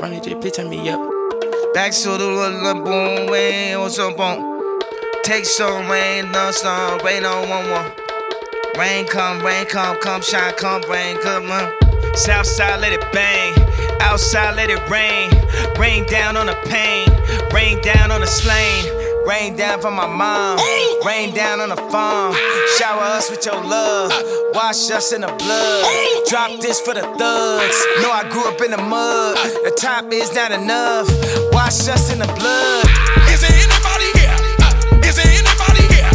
Ronny J, please turn me up. Back to the little boom, way on some boom. Take some rain, no sun, rain on one one. Rain come, rain come, come shine, come rain, come on. Southside let it bang, outside let it rain. Rain down on the pain, rain down on the slain. Rain down for my mom, rain down on the farm. Shower us with your love, wash us in the blood. Drop this for the thugs. Know I grew up in the mud. The top is not enough. Wash us in the blood. Is there anybody here? Uh, is there anybody here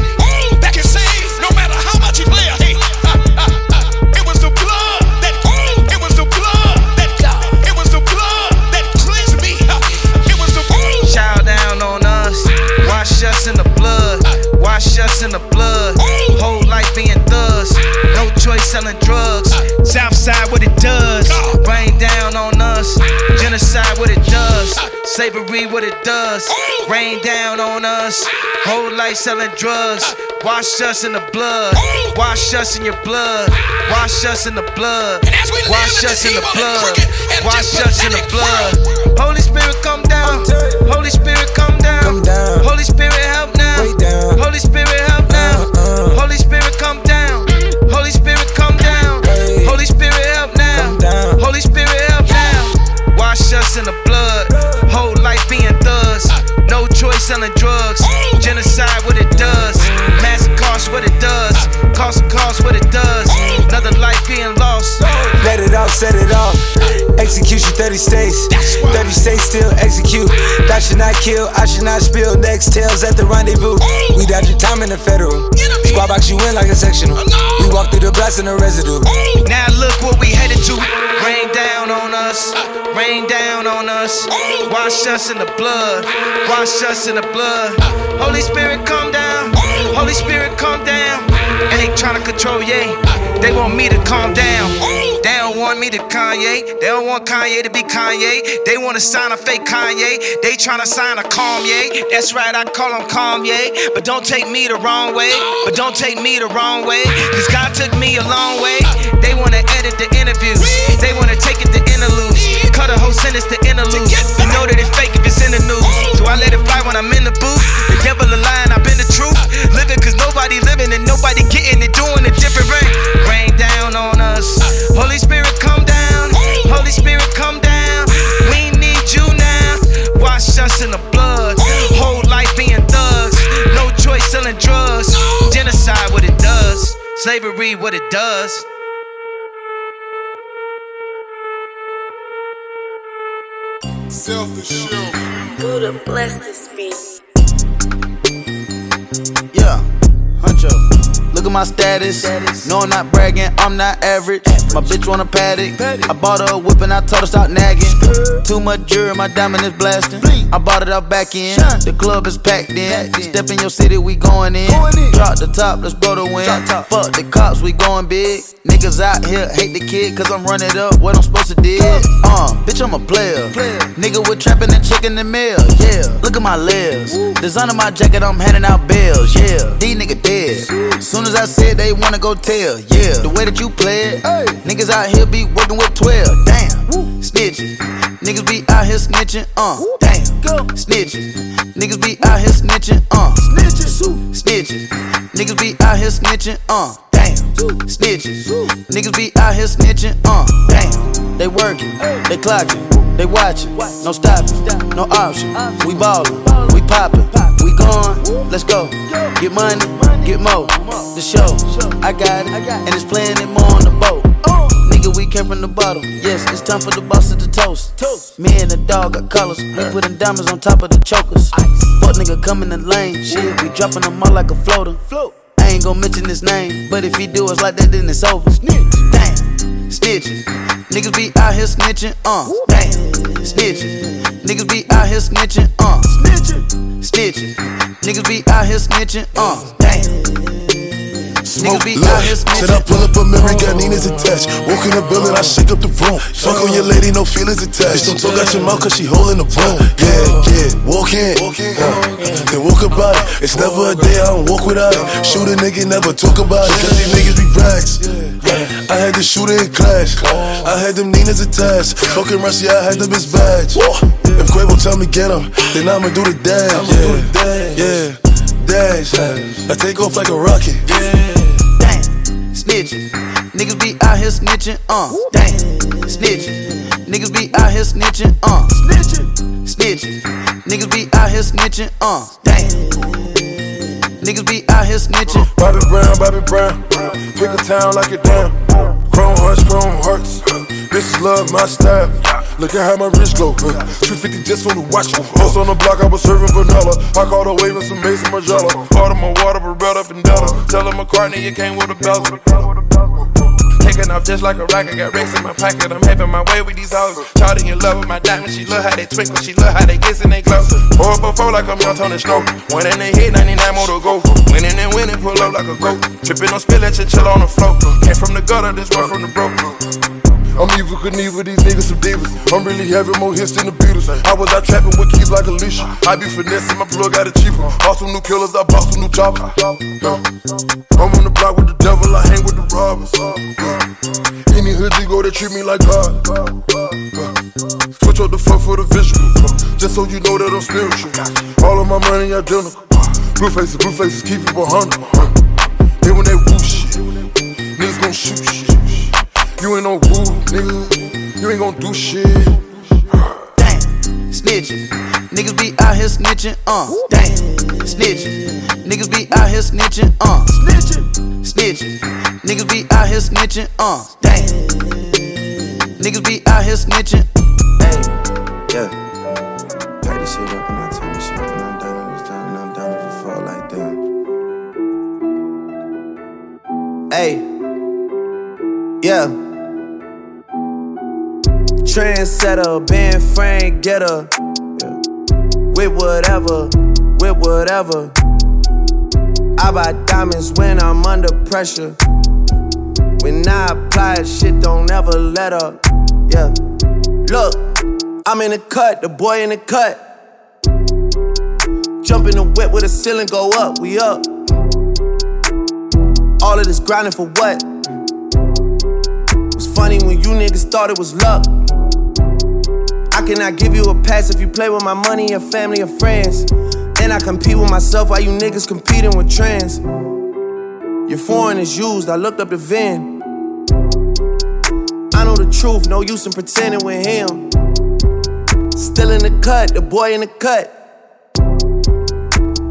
that can say no matter how much you play hey? uh, uh, uh, it was the blood that it was the blood that it was the blood that cleansed me. uh, it was the Shower down on us, wash us in the blood, wash us in the blood. Whole life being thugs, no choice selling drugs. Southside, what it does. Rain down on us, genocide what it does, slavery what it does. Rain down on us, whole life selling drugs. Wash us in the blood, wash us in your blood, wash us in the blood, as we live wash us in the blood, wash us in the blood. Holy Spirit, come down. Holy Spirit, come down. Holy Spirit, help now. Holy Spirit, help now. Holy Spirit, come down. Holy Spirit, come down. Holy Spirit, help now. Holy Spirit, help now. Wash us in the blood. Whole life being thugs. No choice selling drugs. Genocide, what it does. Massive cost, what it does. Cost of cost, what it does. It off, set it off. Execution 30 states. 30 states still execute. That should not kill, I should not spill. Next tails at the rendezvous. We dodge your time in the federal. Squad box you in like a sectional. We walk through the blast in the residue. Now look what we headed to. Rain down on us, rain down on us. Wash us in the blood, wash us in the blood. Holy Spirit, come down. Holy Spirit, come down. And they tryna control Ye. They want me to calm down. They don't want me to Kanye. They don't want Kanye to be Kanye. They wanna sign a fake Kanye. They tryna sign a calm yeah. That's right, I call him Calm yeah. But don't take me the wrong way. But don't take me the wrong way. Cause God took me a long way. They wanna edit the interviews. They wanna take it to interludes. Cut a whole sentence to interlude. Know that it's fake if it's in the news. So I let it fly when I'm in the booth. The devil a lie I've been the truth. Living cause nobody living and nobody getting it. Doing it different. Rain, rain down on us. Holy Spirit, come down. Holy Spirit, come down. We need you now. Wash us in the blood. Whole life being thugs. No choice selling drugs. Genocide, what it does. Slavery, what it does. Buddha bless this beat. Yeah, Huncho. Look at my status. No, I'm not bragging, I'm not average. My bitch want a paddock. I bought her a whip and I told her stop nagging. Too much jewelry, my diamond is blasting. I bought it out back in. The club is packed in. Step in your city, we going in. Drop the top, let's blow the wind. Fuck the cops, we going big. Niggas out here hate the kid, cause I'm running up what I'm supposed to do. Uh, bitch, I'm a player. Nigga with trapping and chicken the mail. Yeah, look at my lips. Designer my jacket, I'm handing out bills. Yeah, these nigga dead. Soon as I said they wanna go tell. Yeah, the way that you play it. Niggas out here be working with 12. Damn, snitching. Niggas be out here snitching. Uh, damn, Go. snitching. Niggas be out here snitching. Uh, snitching. Snitching. Niggas be out here snitching. Uh, damn, snitching. Niggas be out here snitching. Uh, damn. They working, they clocking, they watching. No stopping, no option. We ballin', we poppin', we going. Let's go. Get money, get more. The show, I got it, and it's playing it more on the boat. Nigga, we came from the bottom. Yes, it's time for the boss to toast. Me and the dog got colors. We putting diamonds on top of the chokers. Fuck nigga come in the lane. Shit, we dropping them all like a floater. I ain't gon' mention his name, but if he do us like that, then it's over. Damn, snitching. Niggas be out here snitching, uh. Damn, snitching. Niggas be out here snitching, uh. Snitching. Snitching. Niggas be out here snitching, uh. Damn. Out here Said I pull up a memory, got Nina's attached. Walk in the building, I shake up the room. Fuck on your lady, no feelings attached. Don't talk out your mouth, cause she holding the broom. Yeah, yeah, walk in. Uh, then walk about it. It's never a day I don't walk without it. Shoot a nigga, never talk about it. Cause these niggas be rags. I had to shoot it in class. I had them Nina's attached. Fucking Rusty, I had them his badge. If Quavo tell me get him, then I'ma do the dash. Yeah, yeah, dash. I take off like a rocket. Yeah. Damn, snitching. Niggas be out here snitching, uh. Damn, snitching. Niggas be out here snitching, uh. Snitching. Snitching. Niggas be out here snitching, uh. Damn. Niggas be out here snitching. Bobby Brown, Bobby Brown. Pick a town like it down. Chrome hearts, chrome hearts. Is love, my style. Look at how my wrist glow. 350 just on the watch. House on the block, I was serving vanilla. I caught a wave with some Maison Margiela. Part of my water, but right up and down. Tell him McCartney, you came with a belt. Taking off just like a rocket, got racks in my pocket. I'm having my way with these hoes. Charlie in love with my diamonds. She love how they twinkle. She love how they kiss and they glow. Pour up before like I'm young Tony Snow. One in the head, 99 more to go. Winning and winning, pull up like a goat. Tripping on spill at chill on the floor. Came from the gutter, this one from the broke. I'm Evel Knievel, these niggas some divas. I'm really having more hits than the Beatles. I was out trapping with keys like Alicia. I be finessing, my plug got it cheaper. Bought some new killers, I bought some new choppers. I'm on the block with the devil, I hang with the robbers. Any hood you go, they treat me like God. Switch up the fuck for the visual. Just so you know that I'm spiritual. All of my money identical. Blue faces, blue faces, keep it 100. Then when they woo shit, niggas gon' shoot shit. You ain't no woo, nigga. You ain't gon' do shit. Damn, snitching. Niggas be out here snitching, uh. Damn, snitching. Niggas be out here snitching, uh. Snitching. Snitching. Niggas be out here snitching, uh. Damn. Niggas be out here snitching. Hey, yeah. Pack this shit up and I turn this shit up and I'm done. I was done and I'm done if it fall like that. Hey, yeah. Trendsetter, band frame getter. Yeah. With whatever, with whatever. I buy diamonds when I'm under pressure. When I apply, shit don't ever let up. Yeah. Look, I'm in the cut, the boy in the cut. Jump in the whip with a ceiling, go up, we up. All of this grinding for what? Was funny when you niggas thought it was luck. I cannot give you a pass if you play with my money, your family, or friends. Then I compete with myself while you niggas competing with trends. Your foreign is used, I looked up the VIN. I know the truth, no use in pretending with him. Still in the cut, the boy in the cut.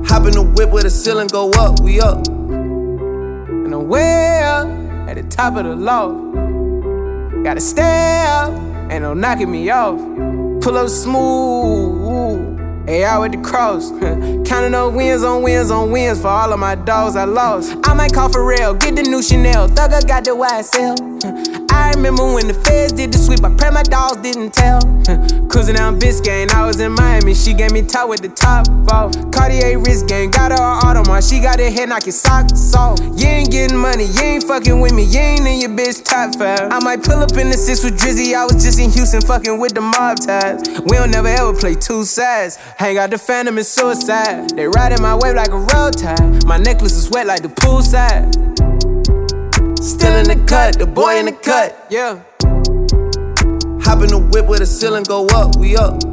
Hop in the whip with the ceiling, go up, we up. And I'm way up at the top of the loft. Gotta stay up, ain't no knocking me off. Pull up smooth, Hey, with the cross. Counting up wins on wins on wins for all of my dogs I lost. I might call for real, get the new Chanel. Thugger got the YSL. I remember when the feds did the sweep. I pray my dogs didn't tell. Cruising down Biscayne, I was in Miami. She gave me top with the top off. Cartier wrist game, got her Audemars. She got her head knock your socks off. You ain't getting money, you ain't fucking with me. You ain't in your bitch top five. I might pull up in the six with Drizzy. I was just in Houston fucking with the mob ties. We don't never ever play two sides. Hang out the phantom and suicide. They riding my wave like a road tide. My necklace is wet like the poolside. Still in the cut, the boy in the cut. Yeah. Hop in the whip with a ceiling, go up, we up.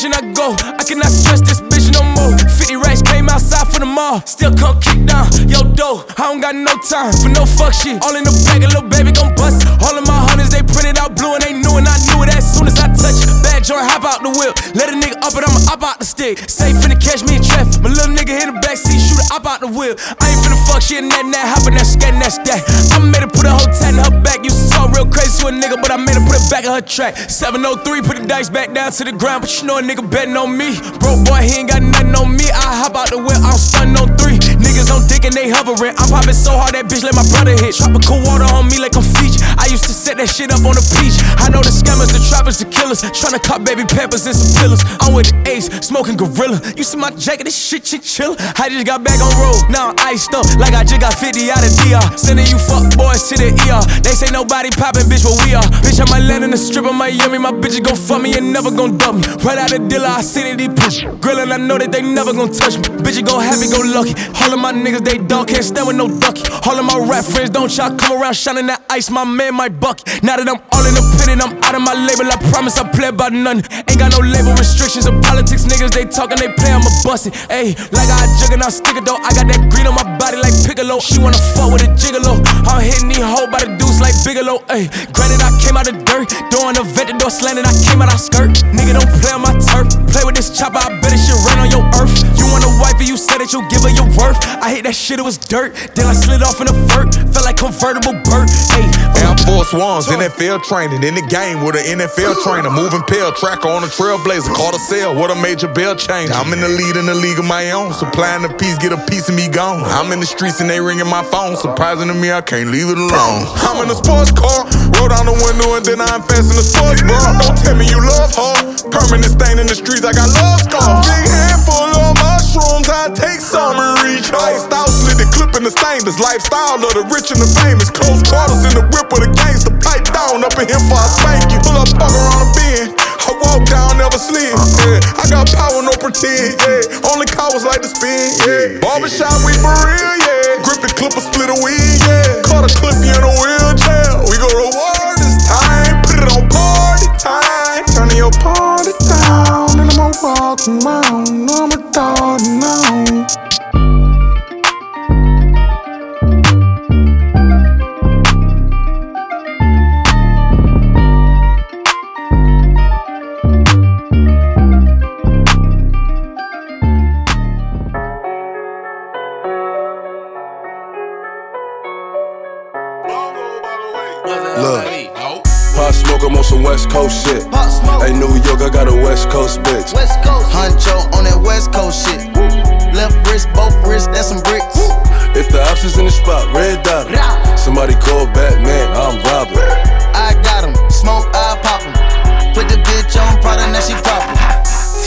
And I go. I cannot stress this bitch no more. 50 racks came outside for the mall. Still come kick down. Yo, dough. I don't got no time for no fuck shit. All in the bag, a little baby gon' bust. All of my hundreds, they printed out blue and they knew and I knew it as soon as I touch it. Bad joint, hop out the whip. Let a nigga up it, I'ma up out the stick. Safe finna catch me in traffic. My little nigga in the back seat, shoot up out the whip. I ain't finna fuck shit and that, that, hoppin' that, scat, that's that. I made her put a whole tat in her back. You real crazy to a nigga, but I made her put it back in her track. 703, put the dice back down to the ground, but you know a nigga betting on me. Broke boy, he ain't got nothing on me. I hop out the whip, I'm stunning on three. On dick and they hovering. I'm popping so hard that bitch let my brother hit. Tropical water on me like I'm Fiji. I used to set that shit up on the beach. I know the scammers, the trappers, the killers. Tryna cop baby peppers and some pillars. I'm with the ace, smoking gorilla. You see my jacket, this shit chinchilla. I just got back on road, now I'm iced up like I just got 50 out of DR. Sending you fuck boys to the ER. They say nobody poppin', bitch, but we are. Bitch, I might land in the strip of Miami. My bitches gon' fuck me and never gon' dump me. Right out the dealer, I see these push. Grillin', I know that they never gon' touch me. Bitches gon' happy, go lucky. All of my niggas, they dog can't stand with no ducky. All of my rap friends don't y'all come around shining that ice. My man, my bucky. Now that I'm all in the independent, I'm out of my label. I promise I play about none. Ain't got no label restrictions or politics. Niggas, they talkin', they play, I'ma bust it. Ayy, like I juggin', I stick it though. I got that green on my body like Piccolo. She wanna fuck with a gigolo. I'm hitting these hoes by the deuce like Bigelow. Ayy, granted, I came out of dirt. On the vet, the door slanted, I came out of skirt. Nigga, don't play on my turf. Play with this chopper, I bet it shit rain on your earth. You want a wife and you said that you'll give her your worth. I hate that shit, it was dirt. Then I slid off in a vert. Felt like convertible Burt. Ayy, Air Force Ones, NFL training in the game with an NFL trainer. Moving pill tracker on a trailblazer. Caught a sale what a major bell change. I'm in the lead in the league of my own. Supplying the piece, get a piece of me gone. I'm in the streets and they ringing my phone. Surprising to me, I can't leave it alone. I'm in a sports car, roll down the window and then I'm fast in a sports bra. Don't tell me you love her. Permanent stain in the streets, I got love scars. Big handful of mushrooms, I take some in the stainless. Lifestyle of the rich and the famous. Close quarters in the whip with a gangster. Pipe down up in here for a spank you. Pull up, fuck around a bend. I walk down, never sleep. Yeah. I got power, no pretend. Yeah. Only cowards like to spin. Yeah. Barbershop, we for real. Yeah. Grip the clipper, split a weed. Yeah. Caught a clip, you in a wheelchair. We go reward this time. Put it on party time. Turning your party down, and I'ma walk around. I'm a now. West Coast shit. Hey, New York, I got a West Coast bitch. West Coast. Huncho on that West Coast shit. Left wrist, both wrists, that's some bricks. If the ops is in the spot, red dot. Somebody call Batman, I'm robbing. I got him, smoke, I pop him. Put the bitch on Prada, now she proper.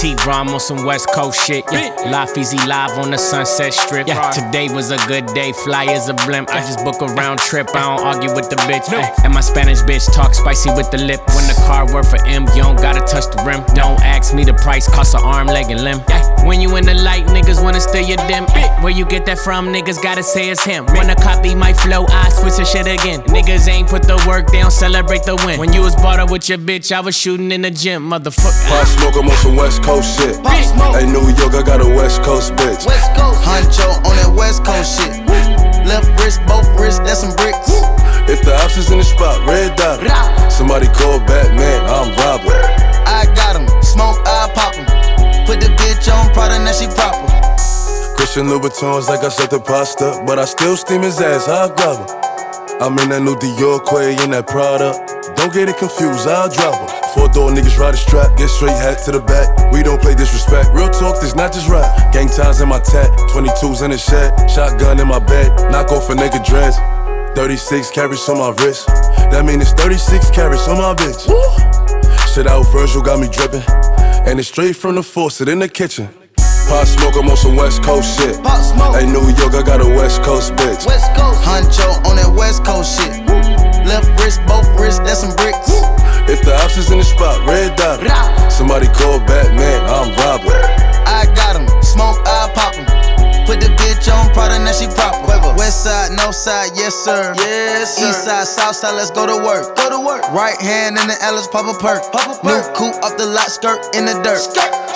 T Rom on some West Coast shit. Yeah. Live Easy live on the Sunset Strip. Yeah. Today was a good day. Fly as a blimp. I just book a round trip. I don't argue with the bitch. Ay, And my Spanish bitch talk spicy with the lip. When the car worth for M, you don't gotta touch the rim. Don't ask me the price, cost an arm, leg, and limb. Yeah. When you in the light, niggas wanna steal your dim. Ay, Where you get that from, niggas gotta say it's him. Wanna copy my flow, I switch the shit again. Niggas ain't put the work, they don't celebrate the win. When you was bought up with your bitch, I was shooting in the gym, motherfucker. Pop Smoke, I'm on some West Coast shit. Hey, New York, I got a West Coast bitch. West Coast. Huncho on that West Coast shit. Left wrist, both wrists, that's some bricks. If the ops is in the spot, red dot. Somebody call Batman, I'm robbing. I got him, smoke, I pop him. Put the bitch on Prada, now she proper. Christian Louboutins like I set the pasta, but I still steam his ass, I'll grab her. I'm in that new Dior Quay in that Prada. Don't get it confused, I'll drop her. Four door niggas ride a strap, get straight hat to the back. We don't play disrespect. Real talk, this not just rap. Gang ties in my tat, 22s in the shed, shotgun in my bed, knock off a nigga dress. 36 carats on my wrist. That mean it's 36 carats on my bitch. Shit out Virgil got me dripping. And it's straight from the faucet in the kitchen. Pop smoke, I'm on some West Coast shit. Hey, New York, I got a West Coast bitch. West Coast. Huncho on that West Coast shit. Left wrist, both wrists, that's some bricks. If the ops is in the spot, red dot. Somebody call Batman, I'm robbing. I got him, smoke, I pop him. Prada, now she proper. West side, no side, yes sir. Yes sir. East side, south side, let's go to work. Go to work. Right hand in the Ellis, pop a perk. Pop a perk. New coupe off the lot, skirt in the dirt.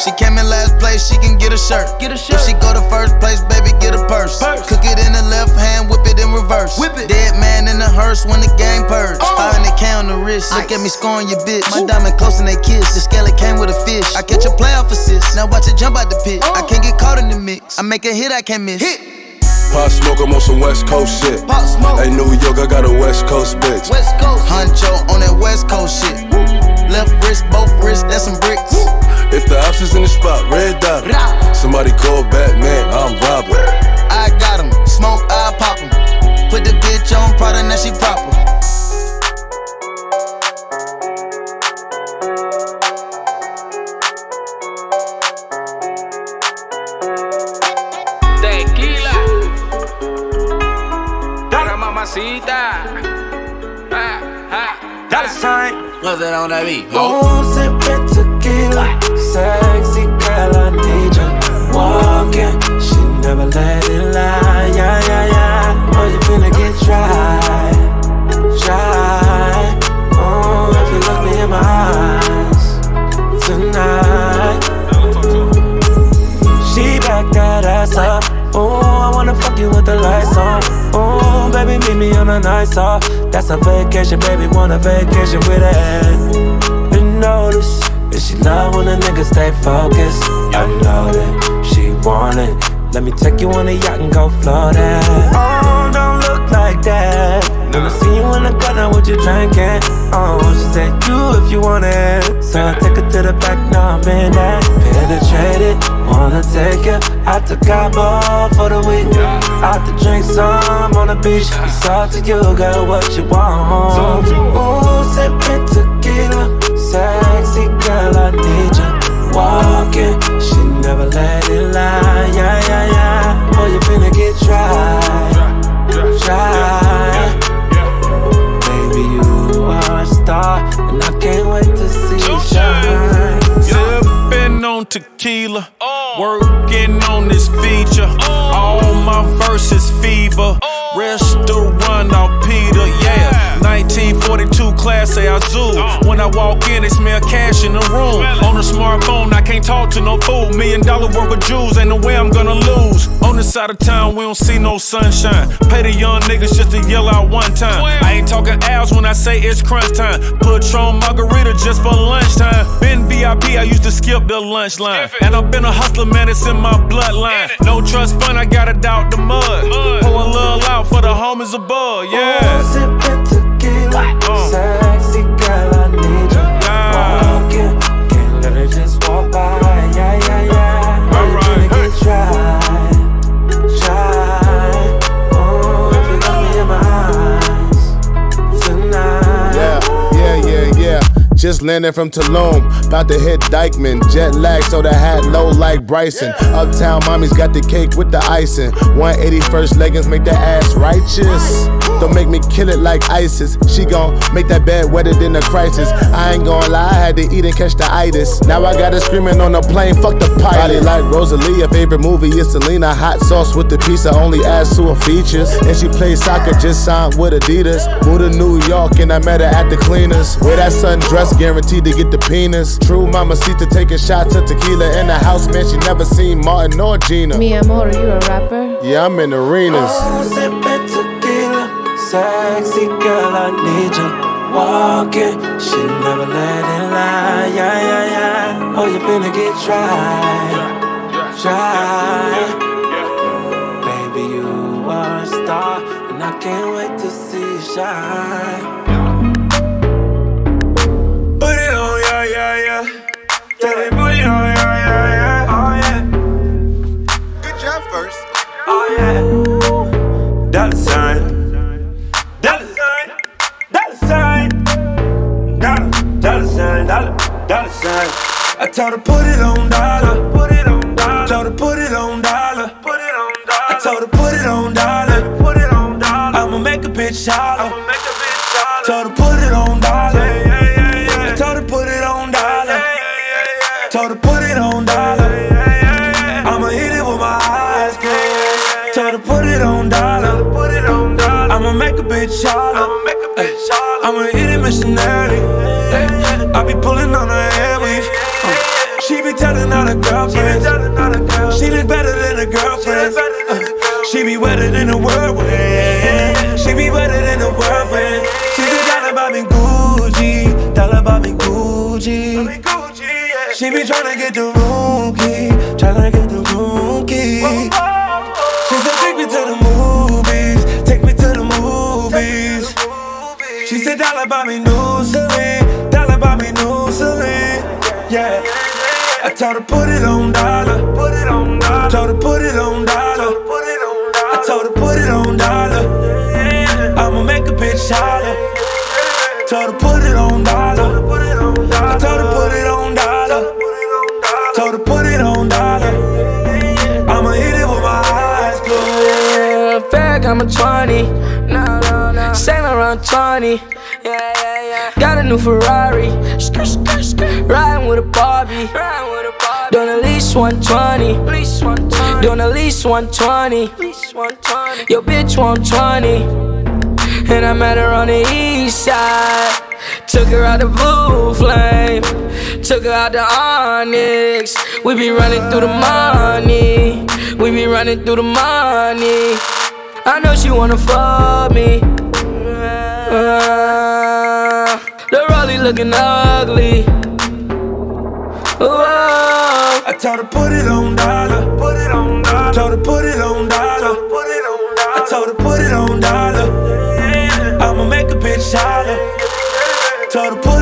She came in last place, she can get a shirt. Get a shirt. If she go to first place, baby, get a purse. Cook it in the left hand, whip it in reverse. Whip it. Dead man in the hearse when the game purge. 500k on the wrist. Look at me scoring your bitch. My diamond close and they kiss. The scale came with a fish. I catch a playoff assist. Now watch it jump out the pit. I oh. can't get caught in the mix. I make a hit, I can't miss. Hit. Pop smoke, I'm on some West Coast shit. Pop smoke. Hey, New York, I got a West Coast bitch. West Coast. Huncho on that West Coast shit. Left wrist, both wrists, that's some bricks. If the ops is in the spot, red dot. Somebody call Batman, I'm Robert. I got him, smoke, I pop him. Put the bitch on Prada, now she proper. Mamacita. Ah, ah. Dollar sign. What's that on that beat? Oh, sipping tequila. Sexy girl, I need you. Walking, she never let it lie. Yeah, yeah, yeah. Oh, you finna get dry. Dry. Oh, if you look me in my eyes tonight. She back that ass up. Oh, I wanna fuck you with the lights on. Oh, baby, meet me on a night off. That's a vacation, baby, want a vacation with it. You notice that she love when a nigga stay focused. I know that she want it. Let me take you on a yacht and go floating. Oh, don't look like that. Wanna see you in the club now, what you drinking? Oh, she said you if you want it. So I take her to the back, now I'm in that. Penetrated, wanna take you out to Cabo for the week. Out to drink some on the beach. It's all to you, girl, what you want. Ooh, sipping tequila, sexy girl, I need you. Walking, she never let it lie. Yeah, yeah, yeah. Oh, you finna get dry, dry. Baby, you are a star, and I can't wait to see you shine. Sipping on tequila, working on this feature. All my verses fever. Restaurant off Peter, yeah. 1942 class A Azul. When I walk in, they smell cash in the room. On a smartphone, I can't talk to no fool. Million dollar worth of jewels, ain't no way I'm gonna lose. On this side of town, we don't see no sunshine. Pay the young niggas just to yell out one time. I ain't talking hours when I say it's crunch time. Patron margarita just for lunchtime. Been VIP, I used to skip the lunch line. And I've been a hustler, man, it's in my bloodline. No trust fund, I gotta doubt the mud. Pour a little out for the homies above, yeah. Sexy girl, I need you. Walking, can't let her just walk by. Just landing from Tulum, about to hit Dyckman. Jet lag, so the hat low like Bryson. Uptown mommy's got the cake with the icing. 181st leggings make that ass righteous. Don't make me kill it like ISIS. She gon' make that bed wetter than a crisis. I ain't gon' lie, I had to eat and catch the itis. Now I got her screaming on the plane, fuck the pilot. Body like Rosalie, her favorite movie is Selena. Hot sauce with the pizza, only adds to her features. And she plays soccer, just signed with Adidas. Moved to New York and I met her at the cleaners. Wear that sundress, guaranteed to get the penis. True mama to taking shots of tequila in the house, man. She never seen Martin or Gina. Mi amor, you a rapper? Yeah, I'm in arenas. Oh, sipping tequila, sexy girl, I need you. Walking, she never let it lie. Yeah, yeah, yeah. Oh, you finna get dry, dry. Baby, you are a star, and I can't wait to see you shine. Tell me, it on, oh, yeah, oh, yeah, oh, yeah. Oh, yeah. Good job first. Oh yeah. Dollar sign. Dollar sign. Dollar sign. Dollar. Dollar sign. Dollar. Dollar sign. I told her put it on dollar. Put it on dollar. Told her put it on dollar. Put it on dollar. I told her put it on dollar. Put it on dollar. I'ma make a bitch holler. be wetter than a whirlwind. She be wetter than a whirlwind. She's a dollar bobbing Gucci, dollar bobbing Gucci. She be tryna get the room key, tryna get the room key. She said, take me to the movies, take me to the movies. She said, dollar buy me new Celine, dollar buy me new Celine. Yeah, I told her. 20. No, no, no. Saint Laurent 20. Yeah, yeah, yeah. Got a new Ferrari. Riding with a Barbie. Doing at least 120. Doing at least 120. Yo, bitch, 120. And I met her on the east side. Took her out the blue flame. Took her out the onyx. We be running through the money. We be running through the money. I know she wanna fuck me. Uh, the rollie looking ugly. Whoa. I told her put it on dollar. Put it on dollar. Told her put it on dollar. Put it on dollar. I told her put it on dollar. I'ma make a bitch holler. Told her put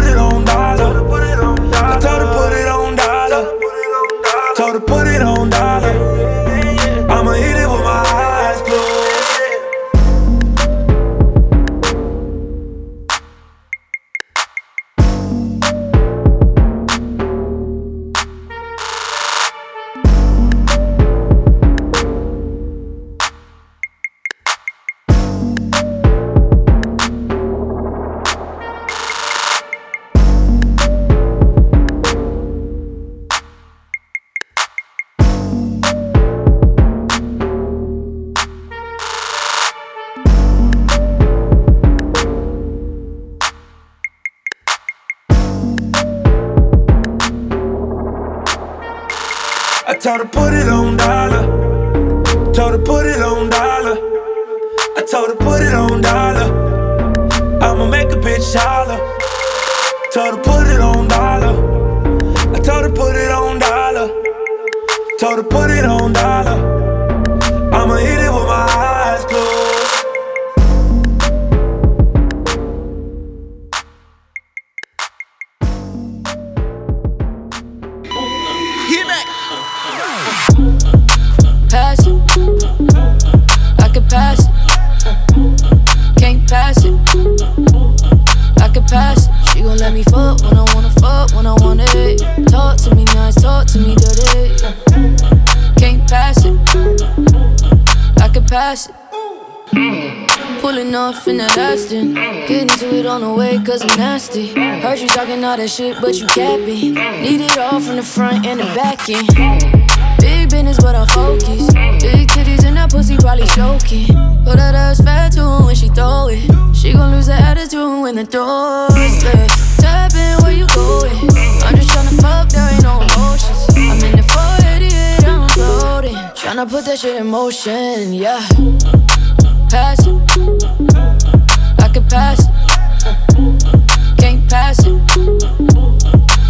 off in that Aston. Getting to it on the way, cause I'm nasty. Heard you talking all that shit, but you capping. Need it all from the front and the back end. Big business, but I'm focused. Big titties and that pussy probably choking. But that ass fat too when she throw it. She gon' lose her attitude when the door's left. Tap in where you going. I'm just tryna fuck, there ain't no emotions. I'm in the 488, I'm floating. Tryna put that shit in motion, yeah. Pass it. I could pass it. Can't pass it.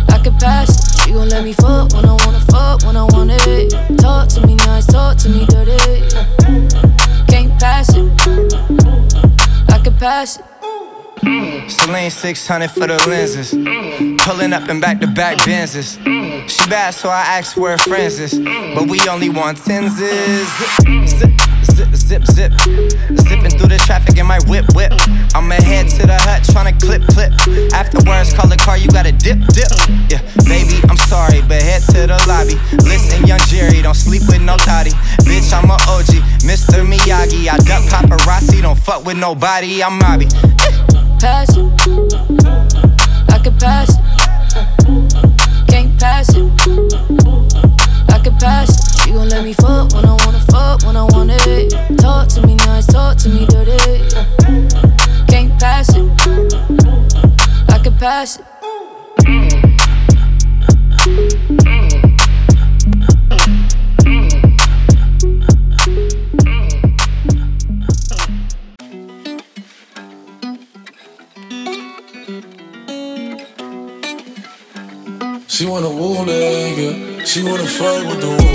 I could pass it. She gon' let me fuck when I wanna fuck, when I want it. Talk to me nice, talk to me dirty. Can't pass it. I could pass it. Celine 600 for the lenses. Pulling up in back to back Benzes. She bad, so I asked where her friends is. But we only want tenses. Zip, zip, zip, zip. Zipping through the traffic in my whip, whip. I'ma head to the hut, tryna clip, clip. Afterwards, call the car, you gotta dip, dip. Yeah, baby, I'm sorry, but head to the lobby. Listen, young Jerry, don't sleep with no thotty. Bitch, I'm a OG, Mr. Miyagi. I duck paparazzi, don't fuck with nobody, I'm Mobby. Pass it. I could pass it. Can't pass it. Could pass. She gon' let me fuck when I wanna fuck, when I want it. Talk to me nice, talk to me dirty. Can't pass it. I could pass it. She wanna fuck with the wolves.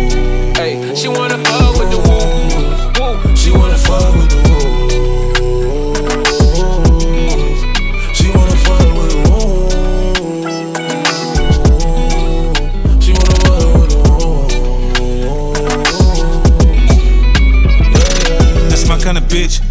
She wanna fuck with the woo. woo. She wanna fuck with the woo. She wanna fuck with the woo. She wanna fuck with the That's my kind of bitch.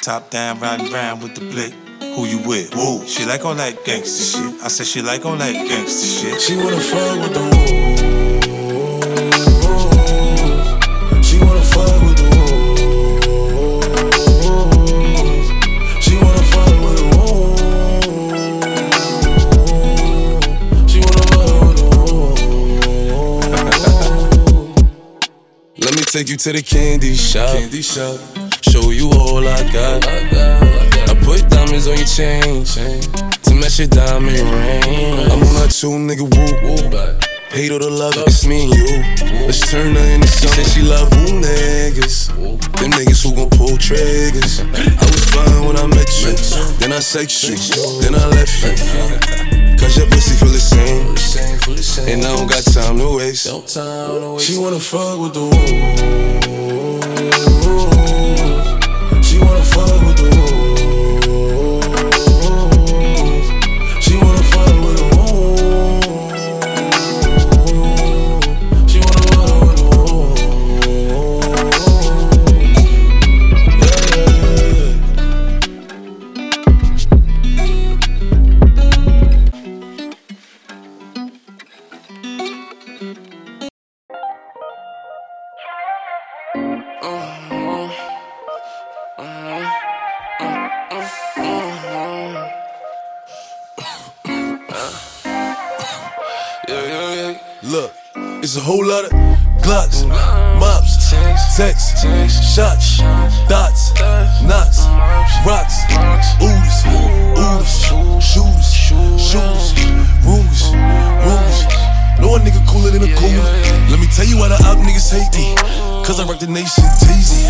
Top down, riding round with the blick. Who you with? Woo. She like all that gangster shit. I said she like all that gangster shit. She wanna fuck with the woo. She wanna fuck with the woo. She wanna fuck with the woo. She wanna fuck with the woo. Let me take you to the candy shop. Candy shop. Show you all I got. I put diamonds on your chain, chain to match your diamond ring. I'm on that two nigga whoop whoop. Hate or the love, it's me and you. Let's turn her into something. She love who niggas. Them niggas who gon' pull triggers. I was fine when I met you. Then I sex you. Then I left you. Cause your pussy feel the same. And I don't got time to waste. She wanna fuck with the woo. Look, it's a whole lot of Glocks, mops, sex, shots, dots, knots, rocks, oodles, oodles, shooters, shooters, rumors, rumors. No one nigga cooler than a cooler. Let me tell you why the op niggas hate me. Cause I rock the nation teasy.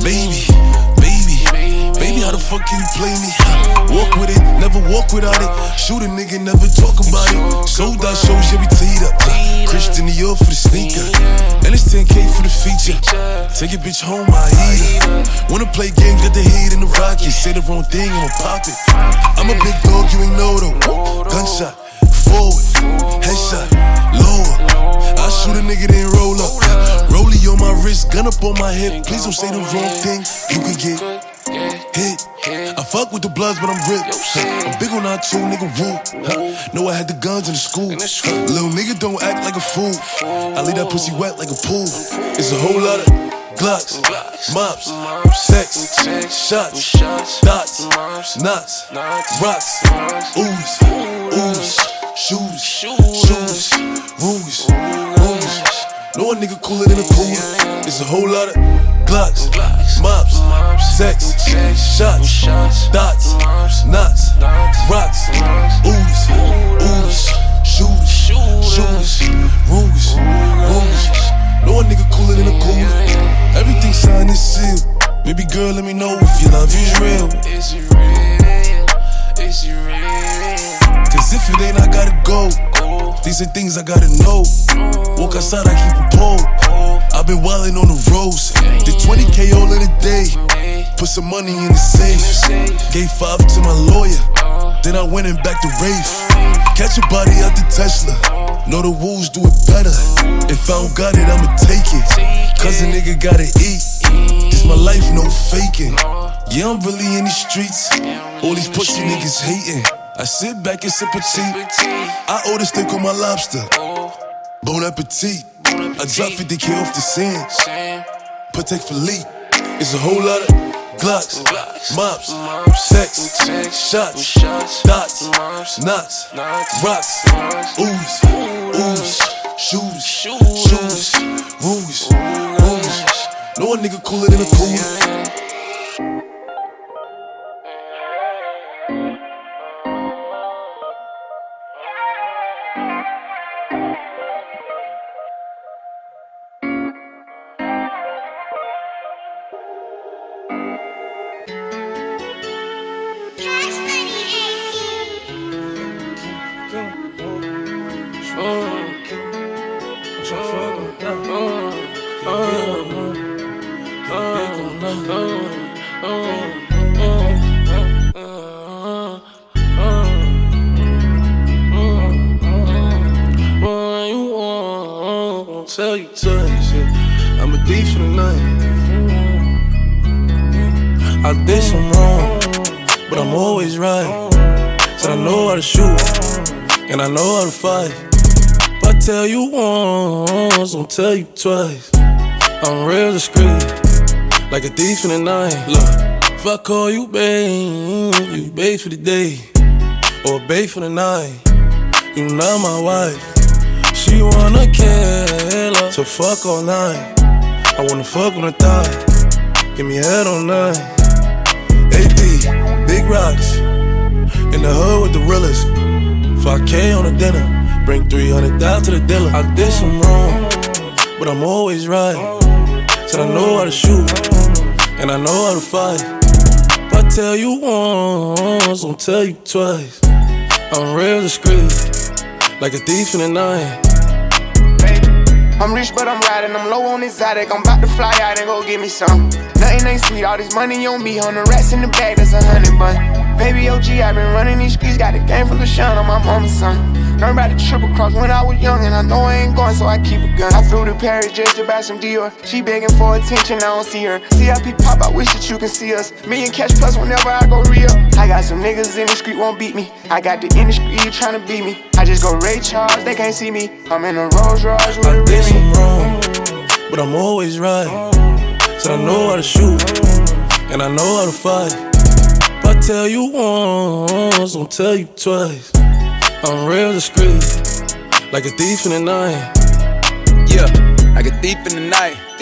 Baby, baby, baby, how the fuck can you play me? Walk with it, never walk without it. Shoot a nigga, never talk about it. Sold out shows, yeah, we teed up. Christian Dior for the sneaker. And it's 10K for the feature. Take your bitch home, I eat her. Wanna play games, got the heat in the rocket. Say the wrong thing, I'ma pop it. I'm a big dog, you ain't know though. Gunshot, forward, headshot, lower. I shoot a nigga, then roll up. Rollie on my wrist, gun up on my hip. Please don't say the wrong thing. You can get hit. Fuck with the bloods, but I'm ripped. I'm big on that too, nigga. Woo. Huh. Know I had the guns in the school. Little nigga don't act like a fool. I leave that pussy wet like a pool. It's a whole lot of Glocks, mops, sex, shots, dots, knots, rocks, ooze, ooze, shooters, shooters, rumors, No one nigga cooler than a cooler. It's a whole lot of Glocks, mops, sex, shots, dots, knots, rocks, ooze, ooze, shooters, shooters, rumors, rumors. No one nigga cooler than a cooler. Everything signed and sealed. Baby girl, let me know if your love is real. Is it real? Is it real? Cause if it ain't, I gotta go. These are things I gotta know. Walk outside, I keep a pole. I've been wildin' on the roads. Did 20k all in a day. Put some money in the safe. Gave five to my lawyer. Then I went and back to Rafe. Catch a body out the Tesla. Know the wolves do it better. If I don't got it, I'ma take it. Cause a nigga gotta eat. This my life, no faking. Yeah, I'm really in these streets. All these pussy niggas hating. I sit back and sip a tea. I order steak on my lobster. Bon appetit. I drop 50k off the scene. Patek Philippe. It's a whole lot of Glocks, mops, sex, shots, dots, nuts, rocks, ooze, ooze, shooters, shooters, rules, rules. No one nigga cooler than a cooler. To fight. If I tell you once, I'll tell you twice. I'm real discreet, like a thief in the night. Look, if I call you babe, you babe for the day, or babe for the night. You not my wife. She wanna kill her, so fuck all night. I wanna fuck on the thigh, give me head all night. AP, big rocks, in the hood with the realest. 5K on the dinner, bring 300 down to the dealer. I did some wrong, but I'm always right. Said I know how to shoot, and I know how to fight. If I tell you once, I'll tell you twice. I'm real discreet, like a thief in the night. I'm rich, but I'm riding. I'm low on exotic. I'm about to fly out and go get me some. Nothing ain't sweet. All this money on me. On the rats in the bag, that's a hundred bun. Baby OG, i been running these streets. Got a game full of shine on my mama's son. Learned about the triple cross when I was young, and I know I ain't going, so I keep a gun. I flew to Paris just to buy some Dior. She begging for attention, I don't see her. CIP pop, I wish that you can see us. Million cash plus whenever I go real. I got some niggas in the street won't beat me. I got the industry trying to beat me. I just go Ray Charles, they can't see me. I'm in a Rolls Royce with a Remy. some wrong, but I'm always right. Said I know how to shoot, and I know how to fight. I tell you once, I'll tell you twice. I'm real discreet, like a thief in the night. Yeah, like a thief in the night.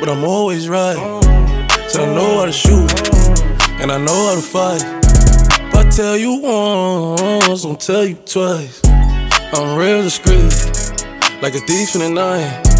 but I'm always right. Said I know how to shoot, and I know how to fight. If I tell you once, I'll tell you twice. I'm real discreet, like a thief in the night.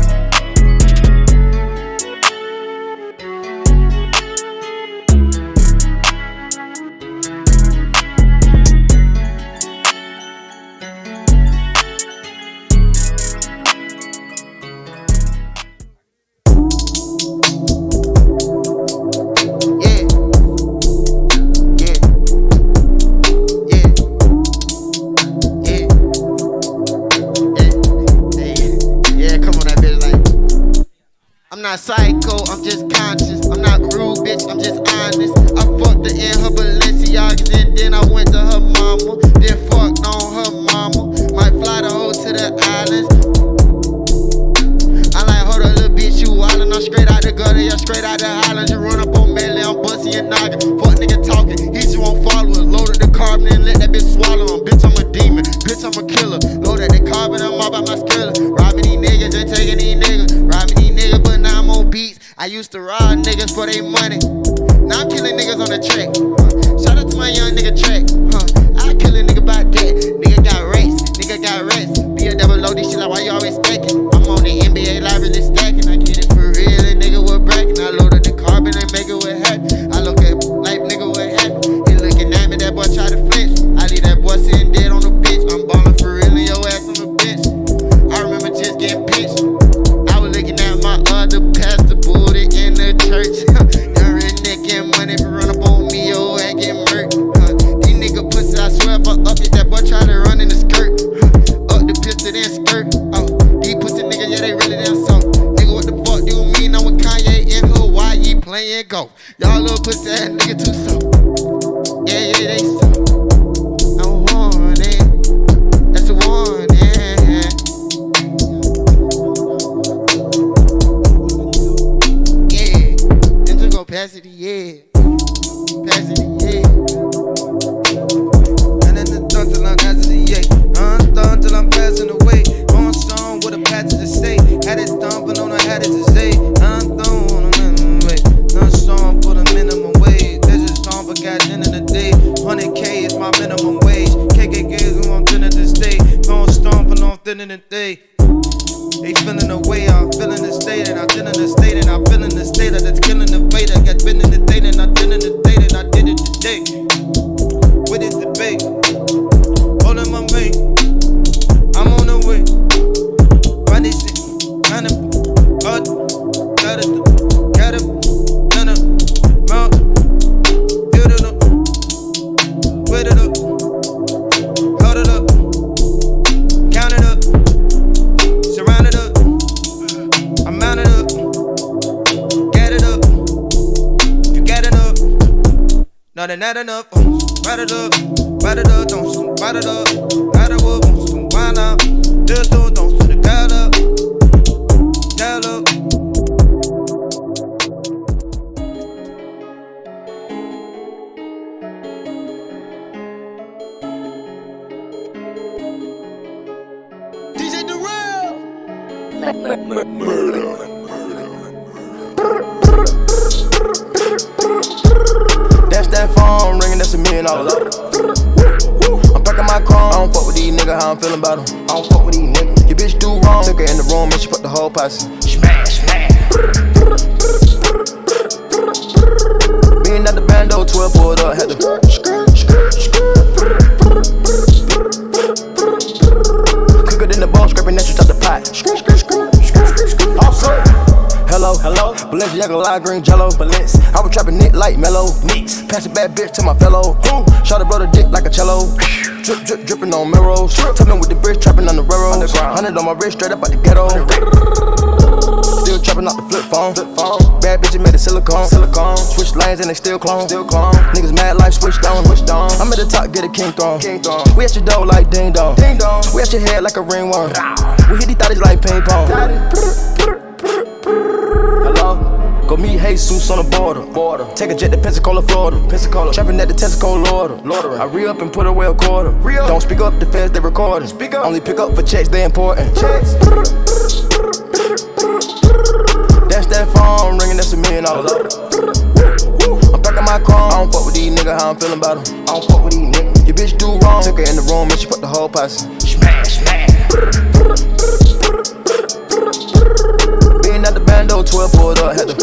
Not psycho, I'm just conscious. I'm not rude, bitch, I'm just honest. I fucked her in her Balenciagas and then I went to her mama. Then fucked on her mama. Might fly the hoe to the islands. I like, hold up, little bitch, you wildin'. I'm straight out the gutter, yeah, straight out the islands. You run up on Melly, I'm bustin' your noggin. Fuck nigga talking, he just won't follow us. Loaded the carbon and let that bitch swallow him. Bitch, I'm a demon, bitch, I'm a killer. Loaded the carbon, I'm all about my skiller. Used to rob niggas for their money. Now I'm killing niggas on the track. Huh. Shout out to my young nigga track. Huh. I kill a nigga about that. Nigga got race, nigga got rats. That's that phone ringing, that's a million dollars. I'm packing my chrome. I don't fuck with these niggas, how I'm feeling about them. I don't fuck with these niggas. Your bitch do wrong. Took her in the room and she fucked the whole posse. Smash, smash. Being at the bando, 12 pulled up, had to. Quicker than the bone, scraping that shit out the pot. Also, Hello. Balenciaga lime green jello. Balance. I was trapping Nick like mellow. Nicks. Pass a bad bitch to my fellow. Shot a brother dick like a cello. Drip, drip, dripping on mirrors. Tumbling with the bridge, trapping on the railroad. Hundred on my wrist, straight up out the ghetto. Still trapping out the flip phone. Flip phone. Bad bitches made of silicone. Silicone. Switch lanes and they still clone. Still clone. Niggas mad life switched on. Switched on. I'm at the top, get a king throne. King throne. We at your door like ding dong. Ding dong. We at your head like a ringworm. We hit these thotties like ping pong. Go meet Jesus on the border. border. Take a jet to Pensacola, Florida. Pensacola. Trapping at the Pensacola, Lorder. Lorder. I re up and put away a quarter. Re-up. Don't speak up, the feds they recording. Speak up. Only pick up for checks, they important. Checks. That's that phone ringing, that's a million dollars. I'm packing my chrome. I don't fuck with these niggas, how I'm feeling about them. I don't fuck with these niggas. Your bitch do wrong. Took her in the room and she fucked the whole posse. Smash, smash. Being at the bando, 12 pulled up, had to.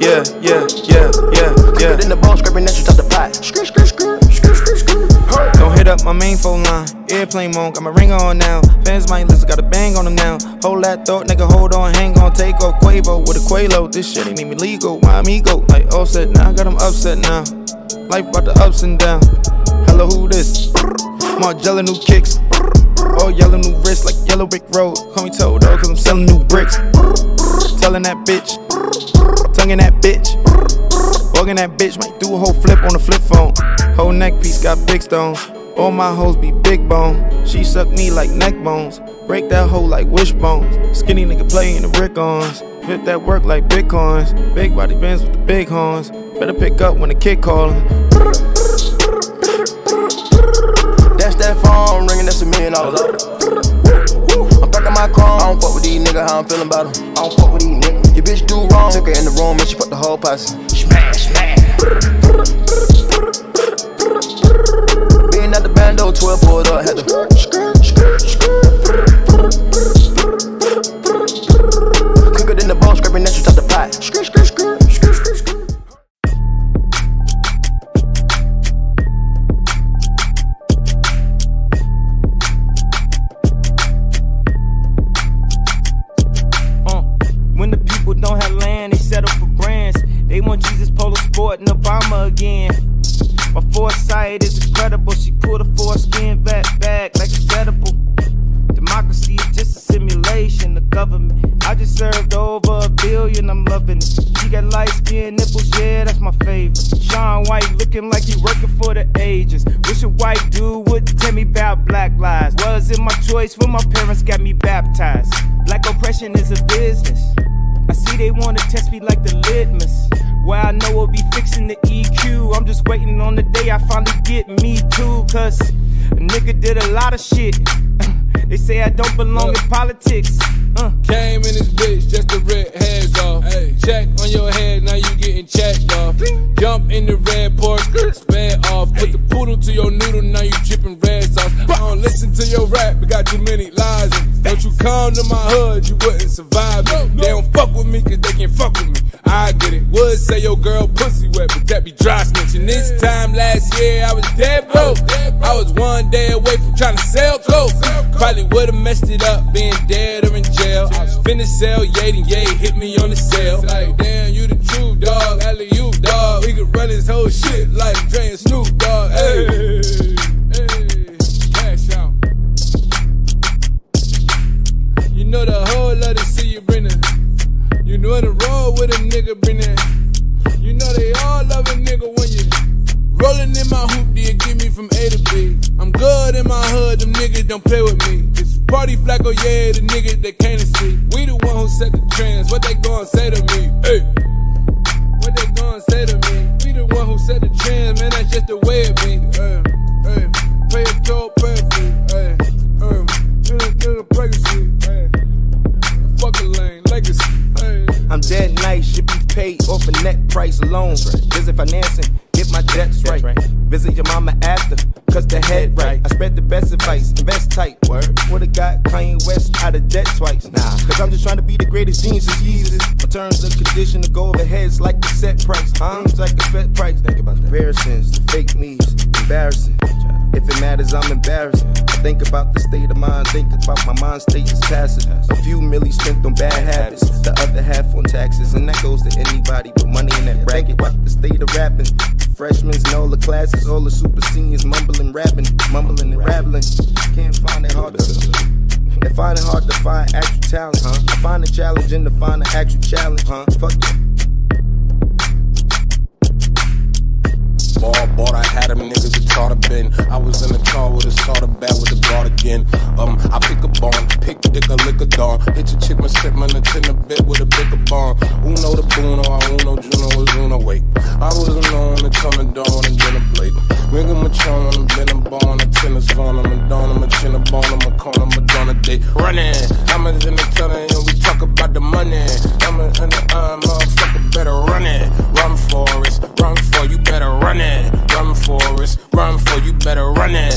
Yeah, yeah, yeah, yeah, yeah. In the bone, scraping that shit out the pot. Don't hit up my main phone line. Airplane mode, got my ring on now. Fans might listen, got a bang on them now. Hold that thought, nigga, hold on, hang on, Takeoff Quavo with a Quavo. This shit ain't even legal. My amigo, like Offset now, got them upset now. Life about the ups and downs. Hello, who this? Margiela new kicks. All yellow new wrist like yellow brick road. Call me Toto, cause I'm selling new bricks. Telling that bitch, tonguing that bitch. Walking that bitch, might do a whole flip on the flip phone. Whole neck piece got big stones. All my hoes be big bone. She suck me like neck bones. Break that hoe like wishbones. Skinny nigga playing the brick ons. Flip that work like bitcoins. Big body bands with the big horns. Better pick up when the kid callin'. That phone ringing, that's a million dollars. I'm packing my chrome. I don't fuck with these niggas, how I'm feeling about them. I don't fuck with these niggas. Your bitch do wrong. Took her in the room and she fucked the whole posse. Smash, smash. Being at the bando, 12 pulled up, had to. Quicker than the bone, scraping that shit out the pot. Obama again. My foresight is incredible. She pulled a foreskin back back like it's edible. Democracy is just a simulation. The government I just served over a billion, I'm loving it. She got light skin nipples, yeah, that's my favorite. Shaun White looking like he working for the ages. Wish a white dude would tell me about black lives. Was it my choice when my parents got me baptized? Black oppression is a business. I see they wanna test me like the litmus. Well, I know we'll be fixing the EQ. I'm just waiting on the day I finally get me too. Cause a nigga did a lot of shit. They say I don't belong in politics. Uh. Came in this bitch just to rip heads off. Hey. Check on your head, now you getting checked off. Jump in the red Porsche, sped off. Put the poodle to your noodle, now you dripping red sauce. I don't listen to your rap, we got too many lies. In. Don't you come to my hood, you wouldn't survive me. They don't fuck with me, cause they can't fuck with me. I get it. Would say your girl pussy wet, but that be dry snitching. This time last year, I was dead broke. I was one day away from trying to sell clothes. Probably would've messed it up, being dead or in jail. I was finna sell Yay, Yay hit me on the sale. Like, damn, you the true dog, alley you dog. We could run this whole shit like Dre and Snoop Dogg. Hey, hey, cash out. You know the whole lot to see you bring it. You know the roll with a nigga bring it. You know they all love a nigga when you rolling in my hoop, you get me from A to B? I'm good in my hood, them niggas don't play with me. It's party flacco, oh yeah, the niggas that can't see. We the one who set the trends, what they gonna say to me? Hey, what they gonna say to me? We the one who set the trends, man, that's just the way it be. Hey, hey, pay a toll, pay a fee. Hey, hey, nigga, nigga, pregnancy. I'm dead nice, should be paid off a net price alone. Visit financing, get my debts right. Visit your mama after, cause the head right. I spread the best advice, invest tight. Word. Would've got Kanye West out of debt twice. Nah, cause I'm just trying to be the greatest genius of Jesus. My terms and condition to go over heads like the set price. Seems like a set price. Think about the comparisons, the fake me's, embarrassing. If it matters, I'm embarrassed. I think about the state of mind, think about my mind state is passive. A few milli spent on bad habits, the other half on taxes, and that goes to anybody with money in that bracket. About the state of rapping, freshmen in all the classes, all the super seniors mumbling, rapping, mumbling and rattling. Can't find it hard to. They find it hard to find actual talent, huh? I find it challenging to find an actual challenge, huh? Fuck you. Ball bought, I had them niggas to bend. I was in the car with a starter bag with the guard again. Um, I pick a bone, pick dick a lick a dawn. Hit your chick, my sip, my in a bit with a bigger bond. Uno the Bruno, I Uno, Juno was Uno, wait. I was alone, and coming dawn, and then a blade. Ring a matron, I'm been a born, a tennis phone, I'm a dawn, I'm a chin, a bone, I'm a corner, I'm a dawn, a day. Running, I'm in the tunnel, and we talk about the money. I'm in the, uh, motherfucker, better run it. Run for it, run for you, better run it. Run for it, run for you, better run it.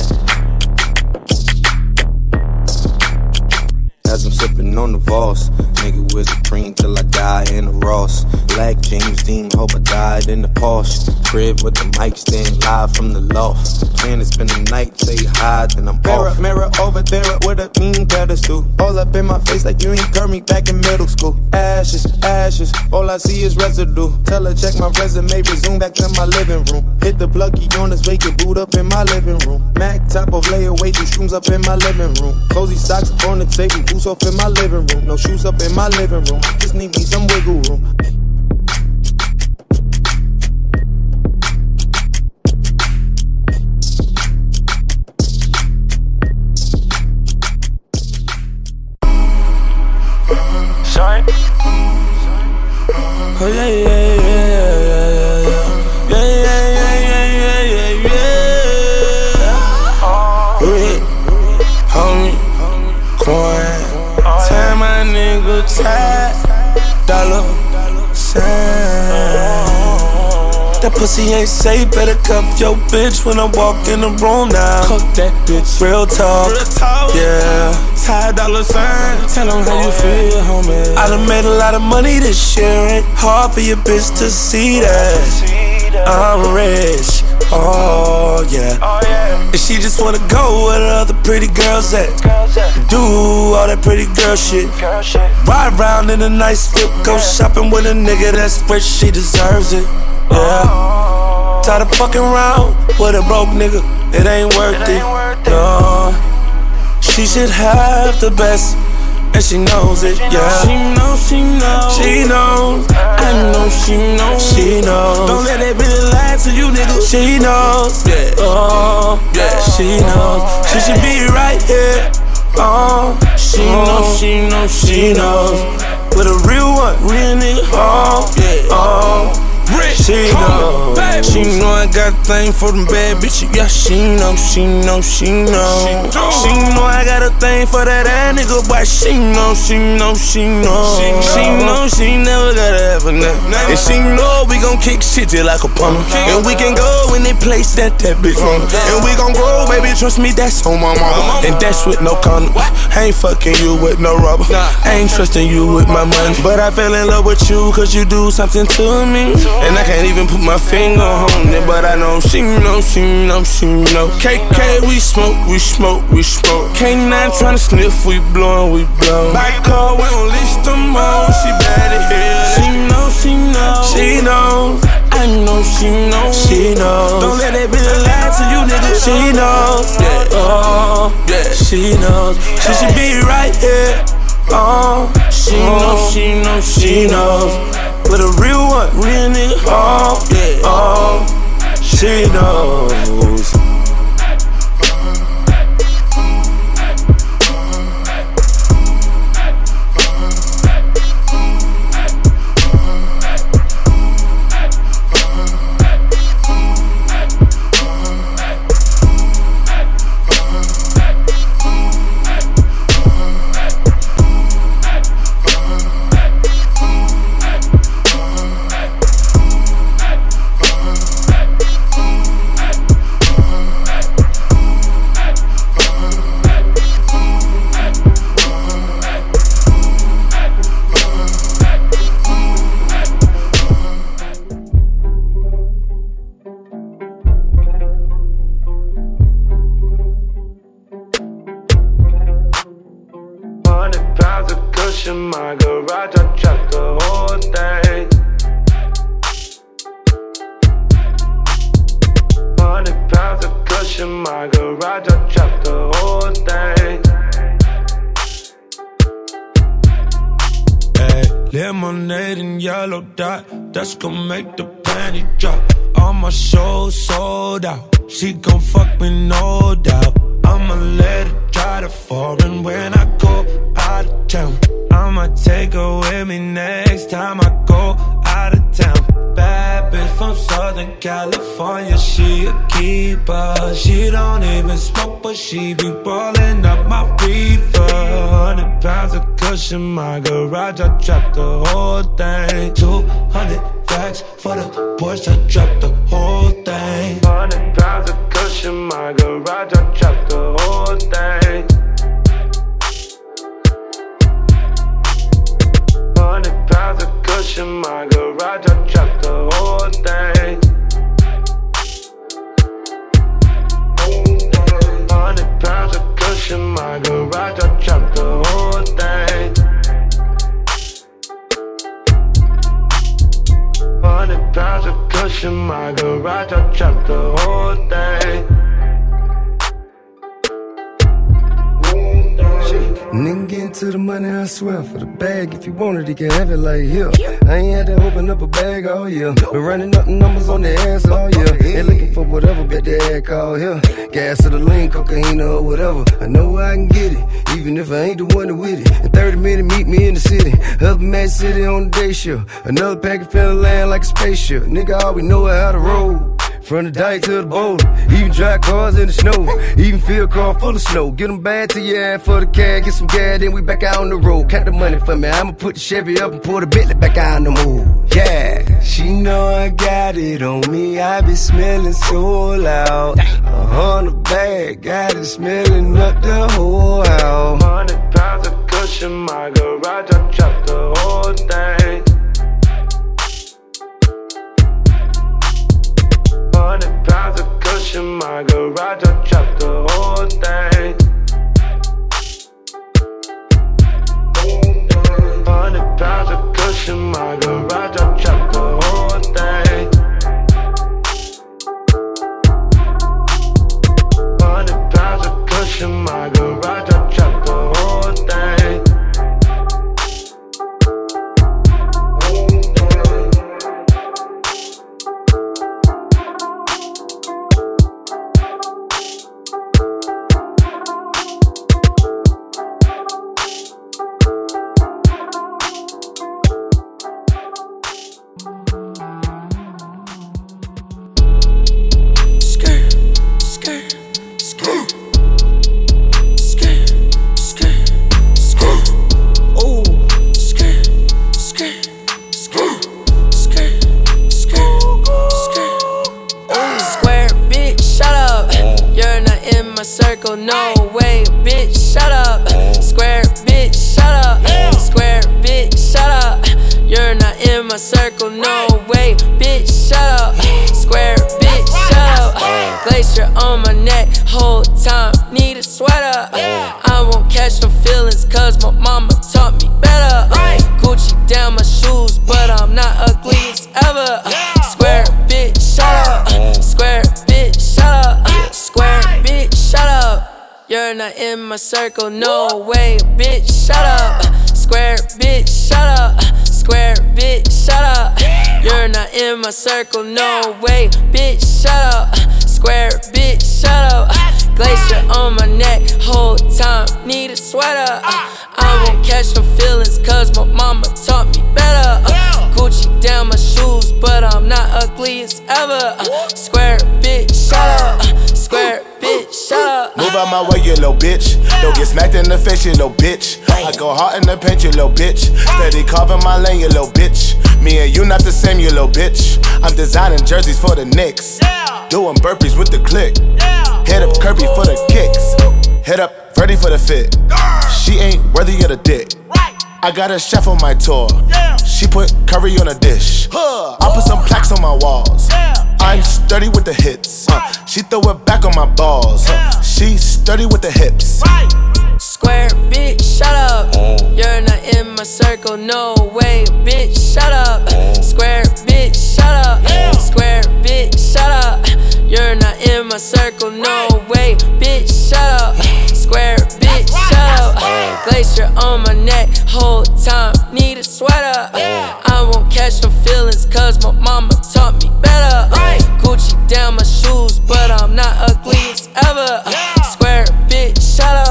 As I'm sipping on the Voss, nigga with Supreme till I die in the Ross. Black James Dean, hope I died in the Porsche. Crib with the mic stand live from the loft. Plan to spend the night, say hi, then I'm mirror, off. Mirror over there with a mean pedestal. All up in my face like you ain't me back in middle school. Ashes, ashes, all I see is residue. Tell her check my resume, resume back to my living room. Hit the pluggy on this vacant boot up in my living room. Mac top of layaway, two shrooms up in my living room. Cozy socks on the table, boots off in my living room. No shoes up in my living room. Just need me some wiggle room. Shine. Oh yeah, yeah, yeah, yeah, dollar sign. That pussy ain't safe, better cuff your bitch when I walk in the room now. Cook that bitch, real talk, yeah. Tie dollar sign, tell them how you feel, homie. I done made a lot of money this year, ain't hard for your bitch to see that. I'm rich, oh yeah. Oh, And she just wanna go where the other pretty girls at. Do all that pretty girl shit. Ride around in a nice whip, go shopping with a nigga that's rich, she deserves it. Yeah. Tired of fucking around with a broke nigga, it ain't worth it. No. She should have the best. And she knows it, yeah. She knows, she knows. She knows. I know she knows. She knows. Don't let that bitch lie to you, nigga. She knows. Yeah. Oh, Yeah. She knows. She should be right here. Oh, She oh. knows, she knows, she knows. With a real one, Real nigga. oh, Yeah. oh. She knows. She know I got a thing for them bad bitches. Yeah, she know, she know, she know. She know I got a thing for that ass nigga, but she know, she know, she know. She know she never gotta have a nap. And she know we gon' kick shit just like a plumber. And we can go any place that that bitch want. And we gon' grow, baby, trust me, that's on my mama. And that's with no condom. I ain't fucking you with no rubber. I ain't trusting you with my money. But I fell in love with you cause you do something to me. And I can't even put my finger on it, but I know she know, she know, she know. KK, we smoke, we smoke, we smoke. K9 tryna sniff, we blowin', we blow. Back car, we don't list them all. She bad as hell. She know, she know, She knows. I know she knows. She knows. Don't let that bitch lie to you, nigga. She knows. Yeah. Oh, Yeah. she knows. She should be right here. Oh, She knows, she knows, she knows. With a real one, Real nigga. oh, Yeah. oh, she knows. Make the panty drop. All my shows sold out. She gon' fuck me, no doubt. I'ma let her try the foreign when I go out of town. I'ma take her with me next time I go out of town. Bitch from Southern California, she a keeper. She don't even smoke, but she be rolling up my reefer. Hundred pounds of cushion, my garage, I dropped the whole thing. Two hundred racks for the Porsche, I dropped the whole thing. Hundred pounds of cushion, my garage, I dropped the whole thing. Of cushion, my garage, I dropped the whole thing. Hundred pounds of cushion, my garage, I dropped the whole thing. Hundred pounds of cushion, my garage, I dropped the whole thing. Nigga get into the money, I swear. For the bag, if you want it, you can have it like here. I ain't had to open up a bag all year. Been running up numbers on the ass all year. Ain't looking for whatever, bet the ad call here. Gas to the lean, cocaine or whatever. I know I can get it, even if I ain't the one with it. In 30 minutes, meet me in the city. Up in City on the day shift. Another packet finna land like a spaceship. Nigga, all we know is how to roll. From the dike to the bowl, even drive cars in the snow, even fill car full of snow. Get them bad to your ass for the cab, get some gas, then we back out on the road. Count the money for me, I'ma put the Chevy up and pull the Bentley back out on the move. Yeah, she know I got it on me, I be smelling so loud. A hundred bag, got it smelling up the whole house. Hundred pounds of cushion, my garage, I dropped the whole thing. Cushion, my garage, on my neck, whole time, need a sweater. I won't catch no feelings, cause my mama taught me better. Uh, Gucci down my shoes, but I'm not ugly as ever. Uh, square, bitch, shut up. Uh, square, bitch, shut up. Move out my way, you little bitch. Don't get smacked in the face, you little bitch. I go hard in the paint, you little bitch. Steady carving my lane, you little bitch. Me and you not the same, you little bitch. I'm designing jerseys for the Knicks. Doing burpees with the click. Hit up Kirby for the kicks. Hit up Freddie for the fit. She ain't worthy of the dick. I got a chef on my tour. She put curry on a dish. Huh. I put some plaques on my walls. I'm sturdy with the hits. Uh, she throw it back on my balls. Uh, she sturdy with the hips. Square, bitch, shut up. You're not in my circle, no way, bitch, shut up. Square, bitch, shut up. Square, bitch, shut up. You're not in my circle, no way, bitch, shut up. Square, bitch, shut up. Glacier on my neck, whole time, need a sweater. I won't catch no feelings, cause my mama taught me better. Gucci down my shoes, but I'm not ugly as ever. Square, bitch, shut up.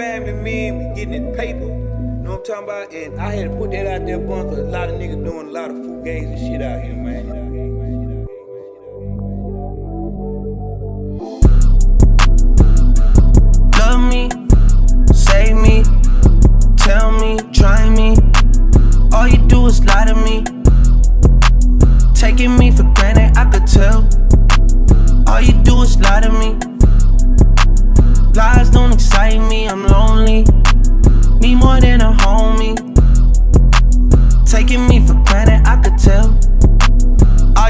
Family we getting it paper. You know what I'm talking about? And I had to put that out there, bunk, 'cause a lot of niggas doing a lot of fugazi and shit out here, man. Love me, save me, tell me, try me. All you do is lie to me. Taking me for granted, I could tell. All you do is lie to me. Lies don't excite me, I'm lonely. Me more than a homie. Taking me for granted, I could tell.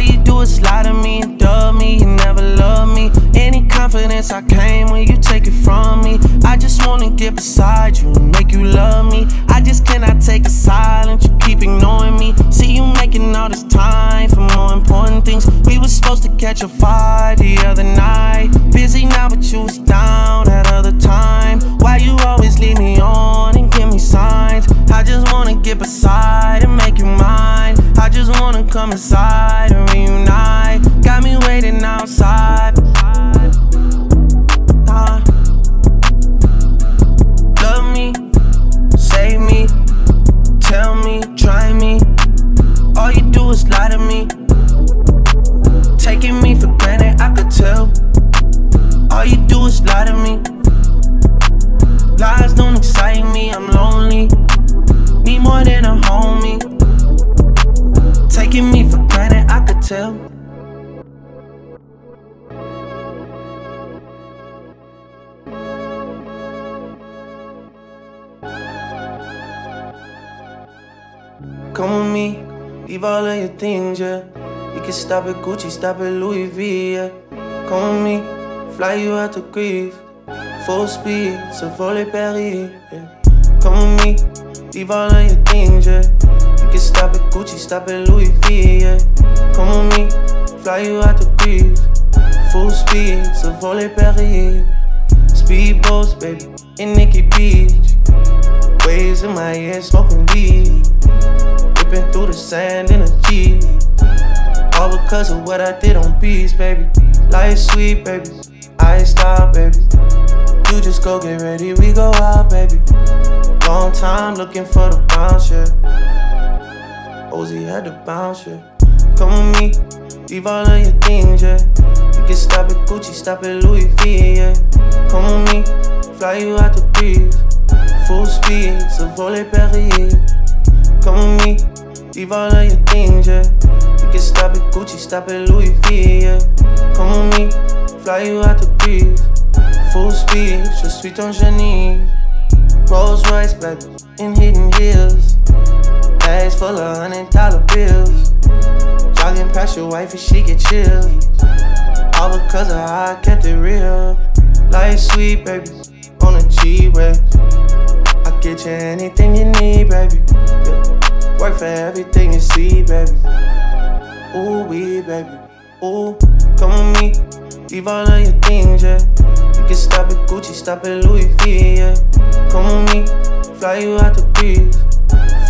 All you do is lie to me and dub me, you never love me. Any confidence I came when you take it from me. I just wanna get beside you and make you love me. I just cannot take the silence, you keep ignoring me. See you making all this time for more important things. We was supposed to catch a fight the other night. Busy now, but you was down that other time. Why you always leave me on and give me signs? I just wanna get beside and make you mine. I just wanna come inside and reunite. Got me waiting outside. Love me, save me, tell me, try me. All you do is lie to me. Taking me for granted, I could tell. All you do is lie to me. Lies don't excite me, I'm lonely. Need more than a homie. Taking me for granted, I could tell. Come with me, leave all of your things, yeah. We can stop at Gucci, stop at Louis V, yeah. Come with me, fly you out to Greece. Full speed, so volley Paris, yeah. Come with me, leave all of your things, yeah. Stop at Gucci, stop at Louis V, yeah. Come with me, fly you out to Greece. Full speed, so volley Paris. Speedboats, baby, in Nikki Beach. Waves in my head, smoking weed. Whipping through the sand in a Jeep. All because of what I did on beats, baby. Life sweet, baby. I stop, baby. You just go get ready, we go out, baby. Long I'm looking for the bounce, yeah. Ozzy had to bounce, yeah. Come with me, leave all of your things, yeah. You can stop at Gucci, stop at Louis V, yeah. Come with me, fly you out the breeze. Full speed, so volley Perrier. Come with me, leave all of your things, yeah. You can stop at Gucci, stop at Louis V, yeah. Come with me, fly you out the breeze. Full speed, je suis ton génie. Rolls Royce, baby, in hidden hills. Bags full of hundred dollar bills. Jogging past your wife and she get chilled. All because of how I kept it real. Life sweet, baby, on a G-Way. I get you anything you need, baby. Yeah. Work for everything you see, baby. Ooh, we, baby. Ooh, come with me. Leave all of your things, yeah. You can stop at Gucci, stop at Louis V, yeah. Come with me, fly you out to breeze.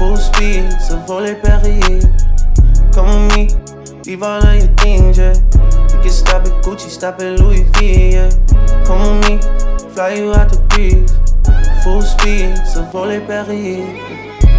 Full speed, so volley Perrier. Come with me, leave all of your things, yeah. You can stop at Gucci, stop at Louis V, yeah. Come with me, fly you out the breeze. Full speed, so volley Perrier.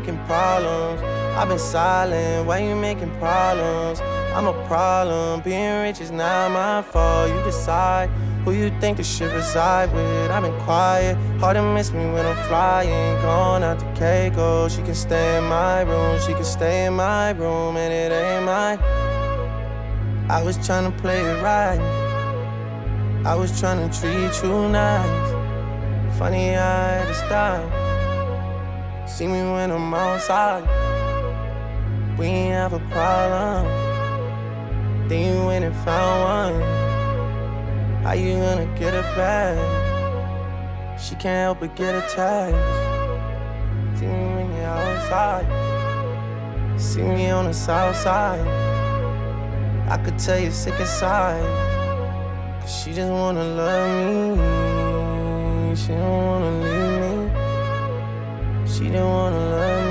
Making problems? I've been silent, why you making problems? I'm a problem, being rich is not my fault. You decide who you think the ship reside with. I've been quiet, hard to miss me when I'm flying. Gone out to Keiko, she can stay in my room, she can stay in my room, and it ain't mine. I was trying to play it right, I was trying to treat you nice. Funny I had to stop. See me when I'm outside. We ain't have a problem. Then you went and found one. How you gonna get it back? She can't help but get attached. See me when you're outside. See me on the south side. I could tell you're sick inside. Cause she just wanna love me. She don't wanna leave. She don't wanna love me.